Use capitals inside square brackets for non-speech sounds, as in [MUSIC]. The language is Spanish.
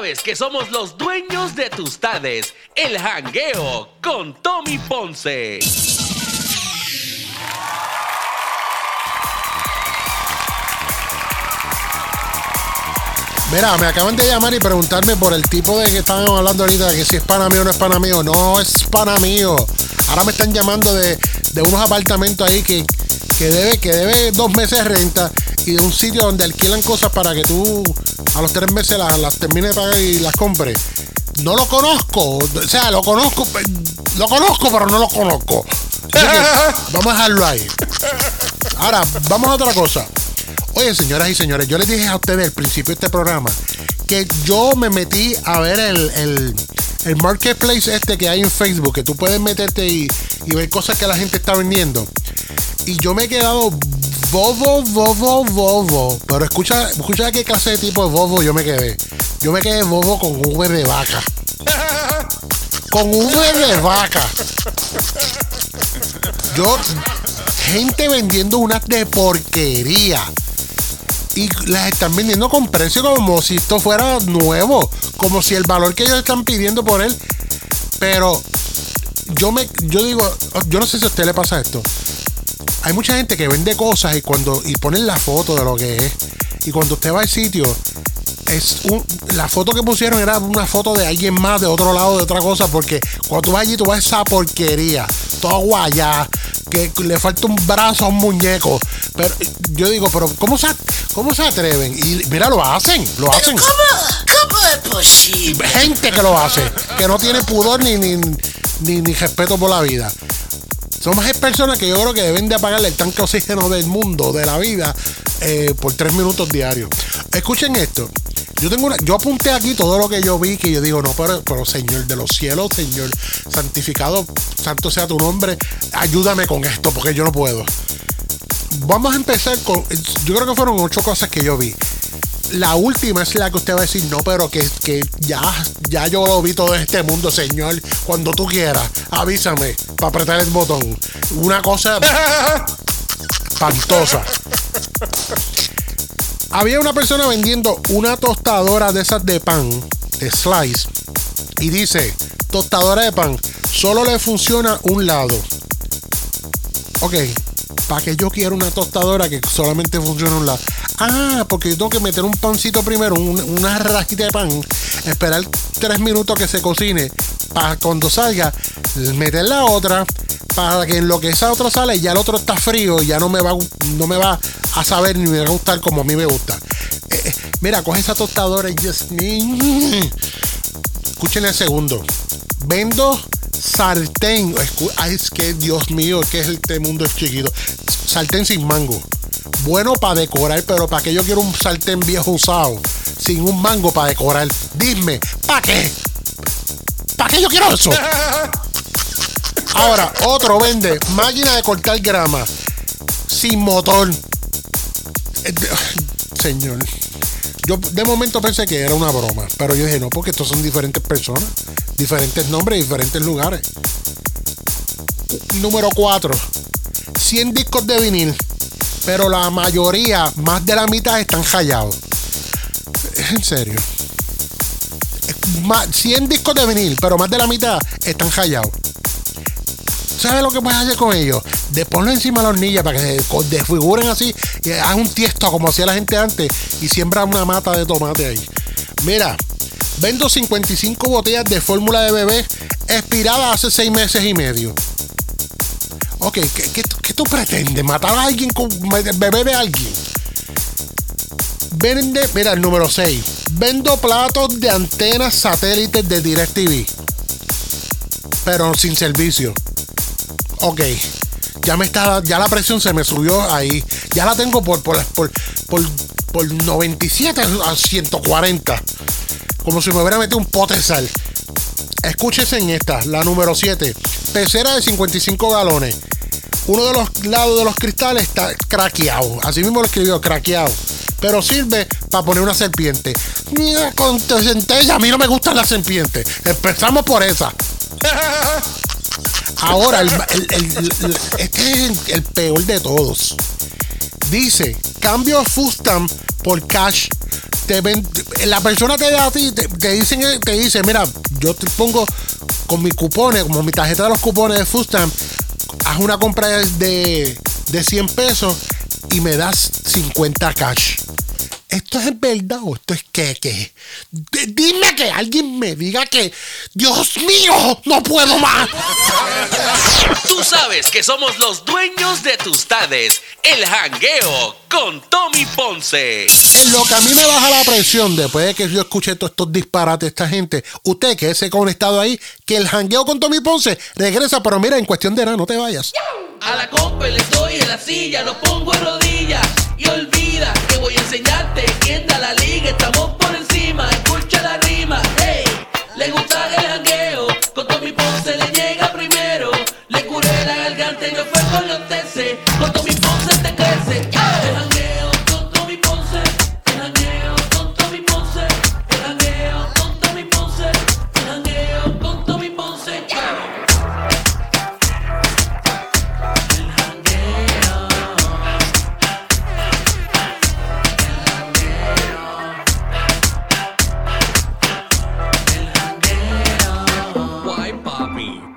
sabes que somos los dueños de tus tardes. El jangueo con Tommy Ponce. Mira, me acaban de llamar y preguntarme por el tipo de que estaban hablando ahorita, que si es pana mío o no es pana mío. No es pana mío. Ahora me están llamando de, de unos apartamentos ahí que, que, debe, que debe dos meses de renta y de un sitio donde alquilan cosas para que tú a los tres meses las, las termines de pagar y las compres. No lo conozco. O sea, lo conozco. Lo conozco, pero no lo conozco. Así que [LAUGHS] vamos a dejarlo ahí. Ahora, vamos a otra cosa. Oye, señoras y señores, yo les dije a ustedes al principio de este programa que yo me metí a ver el, el, el marketplace este que hay en Facebook, que tú puedes meterte y, y ver cosas que la gente está vendiendo. Y yo me he quedado bobo, bobo, bobo. Pero escucha, escucha qué clase de tipo de bobo yo me quedé. Yo me quedé bobo con V de vaca. Con V de vaca. Yo, gente vendiendo unas de porquería. Y las están vendiendo con precio como si esto fuera nuevo. Como si el valor que ellos están pidiendo por él. Pero yo me, yo digo, yo no sé si a usted le pasa esto. Hay mucha gente que vende cosas y cuando y ponen la foto de lo que es. Y cuando usted va al sitio, es un, la foto que pusieron era una foto de alguien más de otro lado de otra cosa. Porque cuando tú vas allí, tú ves esa porquería, toda guayá, que le falta un brazo a un muñeco. Pero yo digo, pero ¿cómo se, cómo se atreven? Y mira, lo hacen, lo hacen. ¿Cómo, cómo es posible? Gente que lo hace, que no tiene pudor ni, ni, ni, ni respeto por la vida. Somos personas que yo creo que deben de apagarle el tanque de oxígeno del mundo, de la vida, eh, por tres minutos diarios. Escuchen esto. Yo tengo yo apunté aquí todo lo que yo vi, que yo digo, no, pero, pero Señor de los cielos, Señor, santificado, santo sea tu nombre, ayúdame con esto, porque yo no puedo. Vamos a empezar con, yo creo que fueron ocho cosas que yo vi. La última es la que usted va a decir, no, pero que, que ya, ya yo lo vi todo en este mundo, Señor. Cuando tú quieras, avísame para apretar el botón. Una cosa [LAUGHS] espantosa. Había una persona vendiendo una tostadora de esas de pan, de slice, y dice, tostadora de pan, solo le funciona un lado. Ok, ¿para qué yo quiero una tostadora que solamente funciona un lado? Ah, porque yo tengo que meter un pancito primero, un- una rajita de pan, esperar tres minutos que se cocine, para cuando salga, meter la otra, para que en lo que esa otra sale, ya el otro está frío, y ya no me va, no me va a saber ni me va a gustar como a mí me gusta. Eh, eh, mira, coge esa tostadora y just Escuchen el segundo. Vendo sartén. Ay, es que Dios mío, que es este mundo es chiquito. Sartén sin mango. Bueno para decorar, pero ¿para qué yo quiero un sartén viejo usado? Sin un mango para decorar. Dime, ¿para qué? ¿Para qué yo quiero eso? [LAUGHS] Ahora, otro vende máquina de cortar grama. Sin motor. Señor. Yo de momento pensé que era una broma, pero yo dije, no, porque estos son diferentes personas, diferentes nombres, diferentes lugares. Número 4. 100 discos de vinil, pero la mayoría, más de la mitad, están hallados. En serio. Ma- 100 discos de vinil, pero más de la mitad están hallados. ¿Sabes lo que puedes hacer con ellos? De ponlo encima de la hornilla para que se desfiguren así y haz un tiesto como hacía la gente antes y siembra una mata de tomate ahí. Mira, vendo 55 botellas de fórmula de bebé expirada hace 6 meses y medio. Ok, ¿qué, qué, tú pretendes? ¿Matar a alguien con bebé de alguien? Vende, mira el número 6. Vendo platos de antenas satélites de DirecTV. Pero sin servicio. Ok. Ya me está, ya la presión se me subió ahí. Ya la tengo por, por, por, por, por 97 a 140. Como si me hubiera metido un pote sal. Escúchese en esta, la número 7. Pecera de 55 galones. Uno de los lados de los cristales está craqueado. Así mismo lo escribió, craqueado. Pero sirve para poner una serpiente. Con centella, a mí no me gustan las serpientes. Empezamos por esa. [LAUGHS] Ahora, este es el, peor de todos. Dice, cambio Fustam por cash. te ven- la persona te da a ti, te, dicen, te dice, mira, yo te pongo con mis cupones, como mi tarjeta de los cupones de Food Stamp, haz una compra de, de 100 pesos y me das 50 cash. ¿Esto es verdad o esto es que, que? Dime que alguien me diga que, Dios mío, no puedo más. Tú sabes que somos los dueños de tus tardes. El jangueo con Tommy Ponce. En lo que a mí me baja la presión después de que yo escuché todos estos disparates de esta gente, usted que ese conectado ahí, que el jangueo con Tommy Ponce regresa, pero mira, en cuestión de nada, no te vayas. A la compa le doy en la silla, lo pongo en rodillas enaltece, con Tommy Ponce te crece. El jangueo con Tommy Ponce, el jangueo con Tommy Ponce, el jangueo con Tommy Ponce, el jangueo con Tommy Ponce. El el el